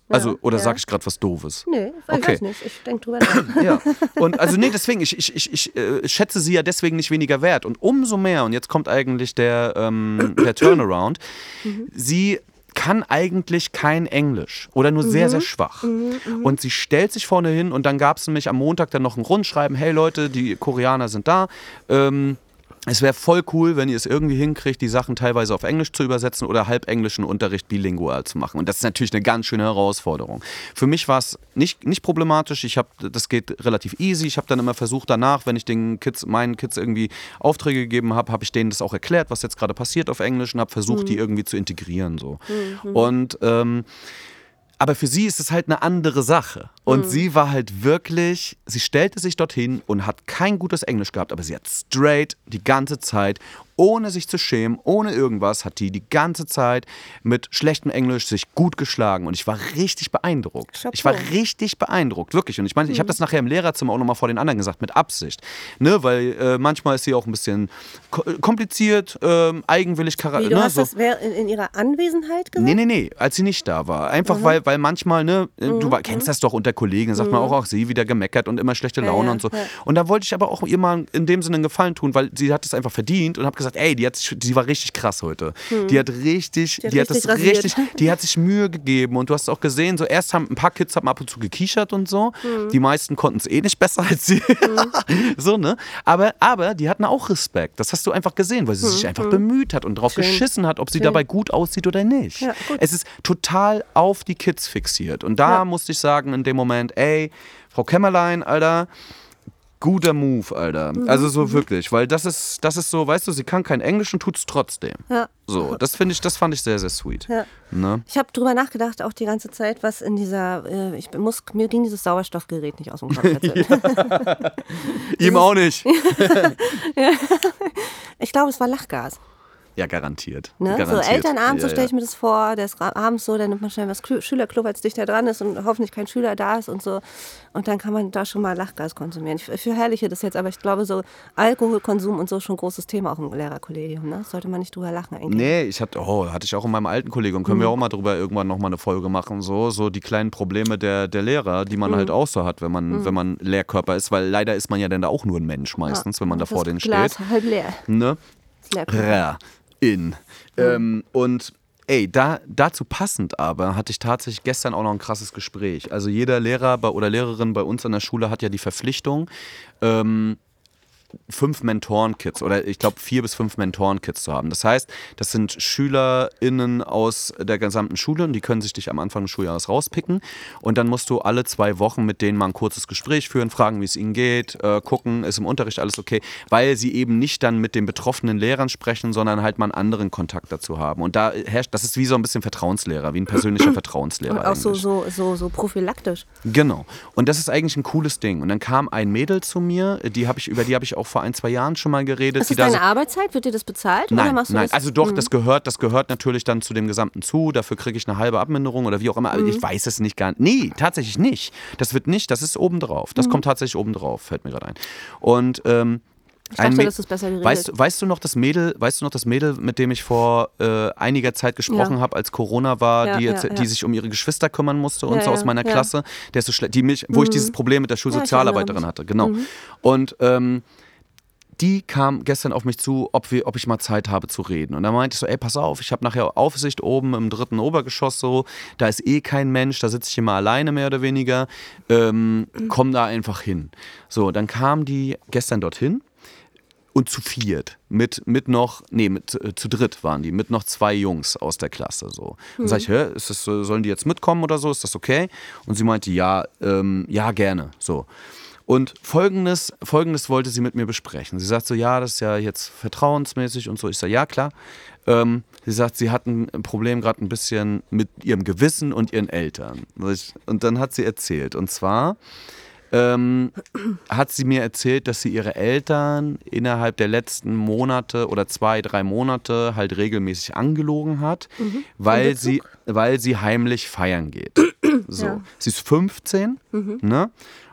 Also, oder ja. sag ich gerade was Doofes? Nee, ich Okay. weiß nicht. Ich denke drüber nach. Ja. Und also nee, deswegen, ich, ich, ich, ich äh, schätze sie ja deswegen nicht weniger wert. Und umso mehr, und jetzt kommt eigentlich der, ähm, der Turnaround, sie kann eigentlich kein Englisch oder nur sehr, sehr schwach. Und sie stellt sich vorne hin und dann gab es nämlich am Montag dann noch ein Rundschreiben, hey Leute, die Koreaner sind da. Ähm, es wäre voll cool, wenn ihr es irgendwie hinkriegt, die Sachen teilweise auf Englisch zu übersetzen oder halbenglischen Unterricht bilingual zu machen. Und das ist natürlich eine ganz schöne Herausforderung. Für mich war es nicht, nicht problematisch. Ich habe, das geht relativ easy. Ich habe dann immer versucht, danach, wenn ich den Kids, meinen Kids irgendwie Aufträge gegeben habe, habe ich denen das auch erklärt, was jetzt gerade passiert auf Englisch und habe versucht, die irgendwie zu integrieren. So. Und ähm, aber für sie ist es halt eine andere Sache. Und sie war halt wirklich, sie stellte sich dorthin und hat kein gutes Englisch gehabt, aber sie hat straight die ganze Zeit, ohne sich zu schämen, ohne irgendwas, hat die die ganze Zeit mit schlechtem Englisch sich gut geschlagen. Und ich war richtig beeindruckt. Chapeau. Ich war richtig beeindruckt, wirklich. Und ich meine, ich habe das nachher im Lehrerzimmer auch nochmal vor den anderen gesagt, mit Absicht. Ne? Weil äh, manchmal ist sie auch ein bisschen ko kompliziert, ähm, eigenwillig, Wie, du ne? hast so. das in, in ihrer Anwesenheit gesagt? Nee, nee, nee, als sie nicht da war. Einfach Mhm. weil, weil manchmal, ne, du wa- kennst das doch unter Kollegen, sagt man auch, auch sie wieder gemeckert und immer schlechte Laune Mhm. ja, und so. ja. Und da wollte ich aber auch ihr mal in dem Sinne einen Gefallen tun, weil sie hat es einfach verdient und habe gesagt, ey, die, hat sich, die war richtig krass heute. Die hat richtig, die Mhm. Die hat, hat das richtig die hat sich Mühe gegeben und du hast auch gesehen, so erst haben ein paar Kids haben ab und zu gekichert und so. Mhm. Die meisten konnten es eh nicht besser als sie. so, ne? Aber, aber die hatten auch Respekt. Das hast du einfach gesehen, weil sie sich einfach bemüht hat und drauf Mhm. Schön. geschissen hat, ob sie Schön. dabei gut aussieht oder nicht. Ja. Es ist total auf die Kids fixiert. Und da musste ich sagen, in dem Moment, ey, Frau Kämmerlein, Alter, guter Move, Alter. Mhm. Also so wirklich, weil das ist, das ist so, weißt du, sie kann kein Englisch und tut es trotzdem. Ja. So, das finde ich, das fand ich sehr, sehr sweet. Ja. Ne? Ich habe drüber nachgedacht, auch die ganze Zeit, was in dieser, äh, ich muss, mir ging dieses Sauerstoffgerät nicht aus dem Kopf. Ihm auch nicht. Ich glaube, es war Lachgas. Ja, garantiert. Ne? garantiert. So Elternabend, so Ja, stelle ja. ich mir das vor, der ist abends so, dann nimmt man schnell was Klü- Schülerklo, weil es dichter dran ist und hoffentlich kein Schüler da ist und so. Und dann kann man da schon mal Lachgas konsumieren. Ich, ich verherrliche das jetzt, aber ich glaube, so Alkoholkonsum und so schon ein großes Thema auch im Lehrerkollegium. Ne? Sollte man nicht drüber lachen eigentlich. Nee, ich hatte, oh, hatte ich auch in meinem alten Kollegium. Können wir Mhm. auch mal drüber irgendwann nochmal eine Folge machen. So, so die kleinen Probleme der, der Lehrer, die Mhm. man halt auch so hat, wenn man, wenn man Lehrkörper ist, weil leider ist man ja dann da auch nur ein Mensch meistens, wenn man da vor denen Glas steht. halb leer. Ne? Ra, in. Ähm, und ey, da, dazu passend aber hatte ich tatsächlich gestern auch noch ein krasses Gespräch. Also jeder Lehrer bei, oder Lehrerin bei uns an der Schule hat ja die Verpflichtung, ähm, fünf Mentoren-Kits oder ich glaube vier bis fünf Mentoren-Kits zu haben. Das heißt, das sind SchülerInnen aus der gesamten Schule und die können sich dich am Anfang des Schuljahres rauspicken und dann musst du alle zwei Wochen mit denen mal ein kurzes Gespräch führen, fragen, wie es ihnen geht, äh, gucken, ist im Unterricht alles okay, weil sie eben nicht dann mit den betroffenen Lehrern sprechen, sondern halt mal einen anderen Kontakt dazu haben. Und da herrscht, das ist wie so ein bisschen Vertrauenslehrer, wie ein persönlicher Vertrauenslehrer. Und auch so, so, so, so prophylaktisch. Genau. Und das ist eigentlich ein cooles Ding. Und dann kam ein Mädel zu mir, die habe ich, über die habe ich auch vor ein, zwei Jahren schon mal geredet. Ist das da deine so, Arbeitszeit? Wird dir das bezahlt? oder Nein, machst du nein. das? Also doch, das gehört, das gehört natürlich dann zu dem Gesamten zu. Dafür kriege ich eine halbe Abminderung oder wie auch immer. Mhm. Ich weiß es nicht gar nicht. Nee, tatsächlich nicht. Das wird nicht, das ist obendrauf. Mhm. Das kommt tatsächlich obendrauf, fällt mir gerade ein. Und ähm, Ich Ein dachte, Mä- das ist besser geregelt. Weißt, du- weißt du noch das Mädel, weißt du noch das Mädel, mit dem ich vor äh, einiger Zeit gesprochen Ja. habe, als Corona war, Ja, die, jetzt, ja. die sich um ihre Geschwister kümmern musste und so aus meiner. Mhm. Klasse, der so die mich, wo ich dieses Problem mit der Schulsozialarbeiterin. Mhm. hatte, genau. Und ähm, die kam gestern auf mich zu, ob, wir, ob ich mal Zeit habe zu reden. Und da meinte ich so, ey, pass auf, ich habe nachher Aufsicht oben im dritten Obergeschoss so, da ist eh kein Mensch, da sitze ich immer alleine mehr oder weniger, ähm, komm da einfach hin. So, dann kam die gestern dorthin und zu viert. Mit, mit noch, nee, mit, äh, zu dritt waren die, mit noch zwei Jungs aus der Klasse. So. Dann sag ich, hä, ist das, so- sollen die jetzt mitkommen oder so? Ist das okay? Und sie meinte, ja, ähm, ja, gerne. So. Und folgendes, folgendes wollte sie mit mir besprechen. Sie sagt so, ja, das ist ja jetzt vertrauensmäßig und so. Ich sage, ja, klar. Ähm, sie sagt, sie hatten ein Problem gerade ein bisschen mit ihrem Gewissen und ihren Eltern. Und dann hat sie erzählt. Und zwar ähm, hat sie mir erzählt, dass sie ihre Eltern innerhalb der letzten Monate oder zwei, drei Monate halt regelmäßig angelogen hat, weil, sie, weil sie heimlich feiern geht. So. Ja. Sie ist 15, ne?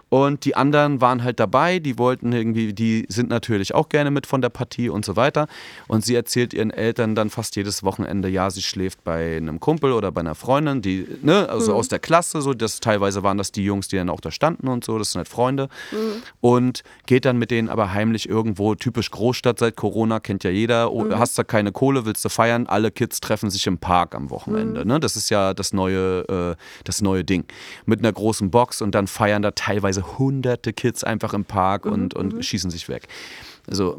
Und die anderen waren halt dabei, die wollten irgendwie, die sind natürlich auch gerne mit von der Partie und so weiter. Und sie erzählt ihren Eltern dann fast jedes Wochenende, ja, sie schläft bei einem Kumpel oder bei einer Freundin, die, ne, also aus der Klasse, so, das teilweise waren das die Jungs, die dann auch da standen und so, das sind halt Freunde. Und geht dann mit denen aber heimlich irgendwo, typisch Großstadt seit Corona, kennt ja jeder, oh, hast da keine Kohle, willst du feiern, alle Kids treffen sich im Park am Wochenende. Ne? Das ist ja das neue, äh, das neue Ding. Mit einer großen Box und dann feiern da teilweise hunderte Kids einfach im Park und, und schießen sich weg. Also,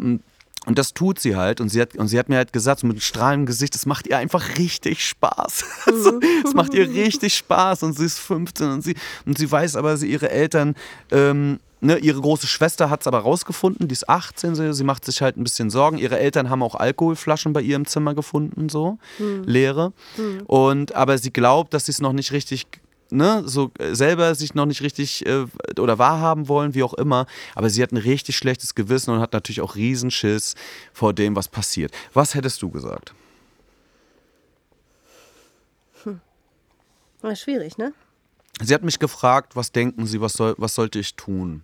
und das tut sie halt. Und sie hat, und sie hat mir halt gesagt, so mit strahlendem Gesicht, es macht ihr einfach richtig Spaß. so, es macht ihr richtig Spaß. Und sie ist 15 und sie, und sie weiß aber, sie, ihre Eltern, ähm, ne, ihre große Schwester hat es aber rausgefunden, die ist 18, so, sie macht sich halt ein bisschen Sorgen. Ihre Eltern haben auch Alkoholflaschen bei ihr im Zimmer gefunden, so, leere. Und, aber sie glaubt, dass sie es noch nicht richtig ne, so äh, selber sich noch nicht richtig äh, oder wahrhaben wollen, wie auch immer. Aber sie hat ein richtig schlechtes Gewissen und hat natürlich auch Riesenschiss vor dem, was passiert. Was hättest du gesagt? War schwierig, ne? Sie hat mich gefragt, was denken Sie, was, soll, was sollte ich tun?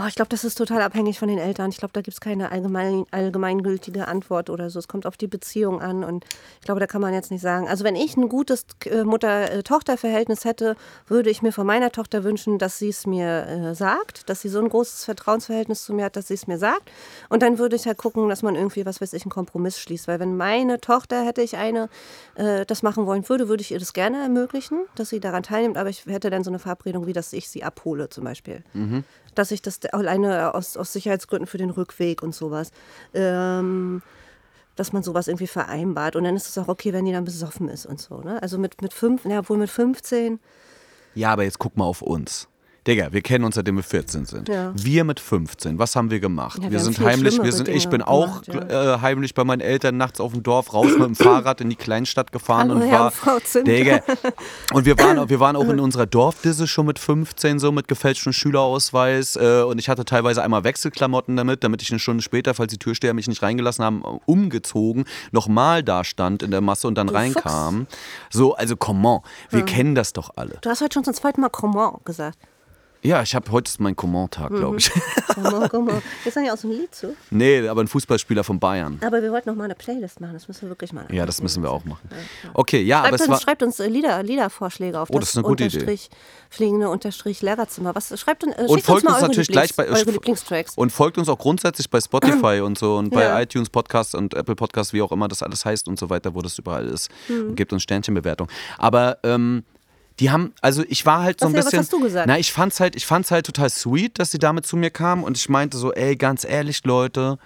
Oh, ich glaube, das ist total abhängig von den Eltern. Ich glaube, da gibt es keine allgemein, allgemeingültige Antwort oder so. Es kommt auf die Beziehung an und ich glaube, da kann man jetzt nicht sagen. Also wenn ich ein gutes äh, Mutter-Tochter-Verhältnis hätte, würde ich mir von meiner Tochter wünschen, dass sie es mir äh, sagt, dass sie so ein großes Vertrauensverhältnis zu mir hat, dass sie es mir sagt. Und dann würde ich halt gucken, dass man irgendwie, was weiß ich, einen Kompromiss schließt. Weil wenn meine Tochter, hätte ich eine, äh, das machen wollen würde, würde ich ihr das gerne ermöglichen, dass sie daran teilnimmt. Aber ich hätte dann so eine Verabredung, wie dass ich sie abhole zum Beispiel dass ich das alleine aus, aus Sicherheitsgründen für den Rückweg und sowas, ähm, dass man sowas irgendwie vereinbart. Und dann ist es auch okay, wenn die dann besoffen ist und so. Ne? Also mit, mit fünf, ja, wohl mit 15. Ja, aber jetzt guck mal auf uns. Digga, wir kennen uns, seitdem wir 14 sind. Ja. Wir mit 15, was haben wir gemacht? Ja, wir wir sind heimlich, wir sind, ich bin auch gemacht, äh, heimlich bei meinen Eltern nachts auf dem Dorf raus mit dem Fahrrad in die Kleinstadt gefahren Hallo, und Herr war. Frau Zimt. Digga. Und wir waren, auch- wir waren auch in unserer Dorfdisse schon mit 15, so mit gefälschtem Schülerausweis. Äh, und ich hatte teilweise einmal Wechselklamotten damit, damit ich eine Stunde später, falls die Türsteher mich nicht reingelassen haben, umgezogen, nochmal da stand in der Masse und dann reinkam. So, also come on, wir kennen das doch alle. Du hast heute schon zum zweiten Mal Comment gesagt. Ja, ich habe heute ist mein Comment-Tag, glaube Mhm. ich. Comment, Comment. Jetzt sagen ja auch so ein Lied zu. nee, aber ein Fußballspieler von Bayern. Aber wir wollten noch mal eine Playlist machen. Das müssen wir wirklich mal. Ja, das müssen wir auch machen. Okay, ja, aber Schreibt es uns, war. schreibt uns äh, Lieder, Liedervorschläge auf Oh, das ist eine gute Idee. Fliegende Unterstrich Lehrerzimmer. Was schreibt uns, äh, Und folgt uns uns mal eure natürlich Lieblings, gleich bei eure Lieblingstracks. und folgt uns auch grundsätzlich bei Spotify und so und bei Ja. iTunes Podcast und Apple Podcast, wie auch immer das alles heißt und so weiter, wo das überall ist. Mhm. Gebt uns Sternchenbewertung. Aber ähm, die haben, also ich war halt so Was- ein ja, was bisschen. hast du gesagt? Na, ich fand's halt, ich fand's halt total sweet, dass sie damit zu mir kamen und ich meinte so, ey, ganz ehrlich, Leute,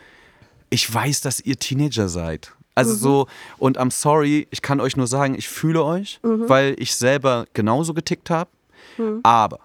ich weiß, dass ihr Teenager seid. Also so, und I'm sorry, ich kann euch nur sagen, ich fühle euch, weil ich selber genauso getickt habe. Aber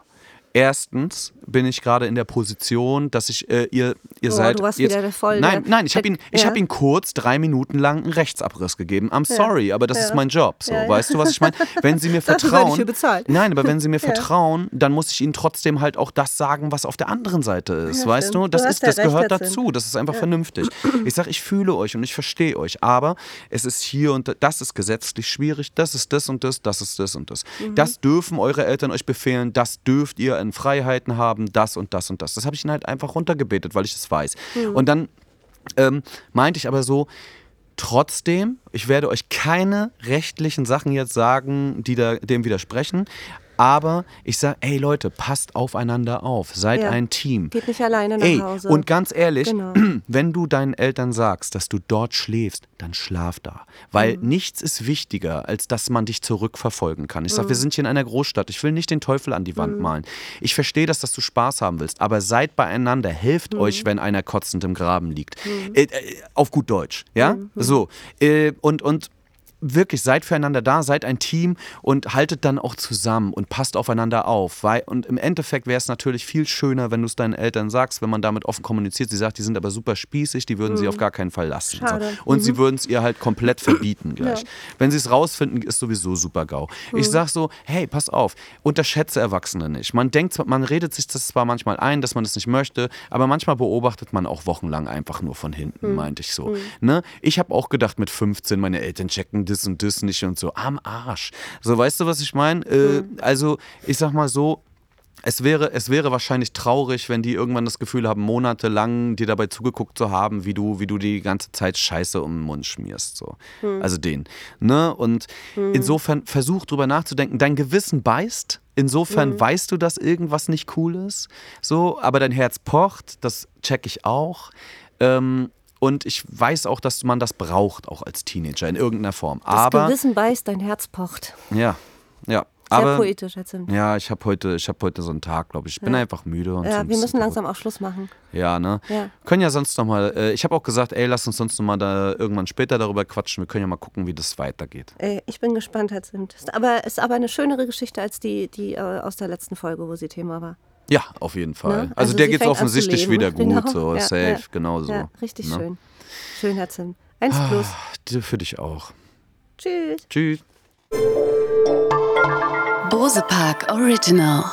erstens bin ich gerade in der Position, dass ich, äh, ihr, ihr Oh, seid. du warst jetzt, wieder der voll- Nein, nein, ich habe ihn, ich ja. hab ihn kurz drei Minuten lang einen Rechtsabriss gegeben. I'm sorry, aber das ist mein Job. So, Ja, ja. weißt du, was ich meine? Wenn sie mir werde ich vertrauen. hier bezahlt. Nein, aber wenn sie mir vertrauen, dann muss ich ihnen trotzdem halt auch das sagen, was auf der anderen Seite ist. Ja, weißt stimmt. du? Das, Du ist, ja das gehört dazu. Das ist einfach vernünftig. Ich sage, ich fühle euch und ich verstehe euch, aber es ist hier und da- das ist gesetzlich schwierig, das ist das und das, das ist das und das. Mhm. Das dürfen eure Eltern euch befehlen, das dürft ihr an Freiheiten haben, das und das und das. Das habe ich ihnen halt einfach runtergebetet, weil ich das weiß. Und dann ähm, meinte ich aber so, trotzdem, ich werde euch keine rechtlichen Sachen jetzt sagen, die da, dem widersprechen. Aber ich sage, ey Leute, passt aufeinander auf, seid Ja. ein Team. Geht nicht alleine nach Ey, Hause. und ganz ehrlich, Genau. wenn du deinen Eltern sagst, dass du dort schläfst, dann schlaf da. Weil Mhm. nichts ist wichtiger, als dass man dich zurückverfolgen kann. Ich sage, wir Mhm. sind hier in einer Großstadt. Ich will nicht den Teufel an die Wand malen. Ich verstehe das, dass du Spaß haben willst, aber seid beieinander. Helft Mhm. euch, wenn einer kotzend im Graben liegt. Äh, äh, auf gut Deutsch, ja? Mhm. So. Äh, und, und wirklich seid füreinander da, seid ein Team und haltet dann auch zusammen und passt aufeinander auf. Weil, und im Endeffekt wäre es natürlich viel schöner, wenn du es deinen Eltern sagst, wenn man damit offen kommuniziert. Sie sagt, die sind aber super spießig, die würden sie auf gar keinen Fall lassen. So. Und sie würden es ihr halt komplett verbieten gleich. Wenn sie es rausfinden, ist sowieso super GAU. Ich sag so, hey, pass auf, unterschätze Erwachsene nicht. Man denkt, zwar- man redet sich das zwar manchmal ein, dass man das nicht möchte, aber manchmal beobachtet man auch wochenlang einfach nur von hinten, meinte ich so. Ne? Ich habe auch gedacht mit 15, meine Eltern checken das und das nicht und so. Am Arsch. So, weißt du, was ich meine? Äh, also, ich sag mal so, es wäre, es wäre wahrscheinlich traurig, wenn die irgendwann das Gefühl haben, monatelang dir dabei zugeguckt zu haben, wie du, wie du die ganze Zeit Scheiße um den Mund schmierst. So. Also den. Ne? Und insofern versuch drüber nachzudenken. Dein Gewissen beißt. Insofern weißt du, dass irgendwas nicht cool ist. So, aber dein Herz pocht, das check ich auch. Ähm, und ich weiß auch, dass man das braucht, auch als Teenager in irgendeiner Form. das aber Gewissen beißt, dein Herz pocht. ja, ja. Sehr aber, poetisch, Herr Zimt. ja, ich habe heute, ich hab heute so einen Tag, glaube ich. Ich bin einfach müde. Und so Ja, ein wir müssen langsam auch Schluss machen. Ja, ne? Ja. Können ja sonst nochmal, äh, ich habe auch gesagt, ey, lass uns sonst nochmal da irgendwann später darüber quatschen. Wir können ja mal gucken, wie das weitergeht. Ey, ich bin gespannt, Herr Zimt. Ist aber ist aber eine schönere Geschichte als die, die äh, aus der letzten Folge, wo sie Thema war. Ja, auf jeden Fall. Ne? Also, Also der an zu offensichtlich wieder gut, Genau. so Ja, safe, ja. genau so. Ja, richtig ne? schön. Schön, Herr Zimt. Eins plus. Ah, Für dich auch. Tschüss. Tschüss. Bose Park Original.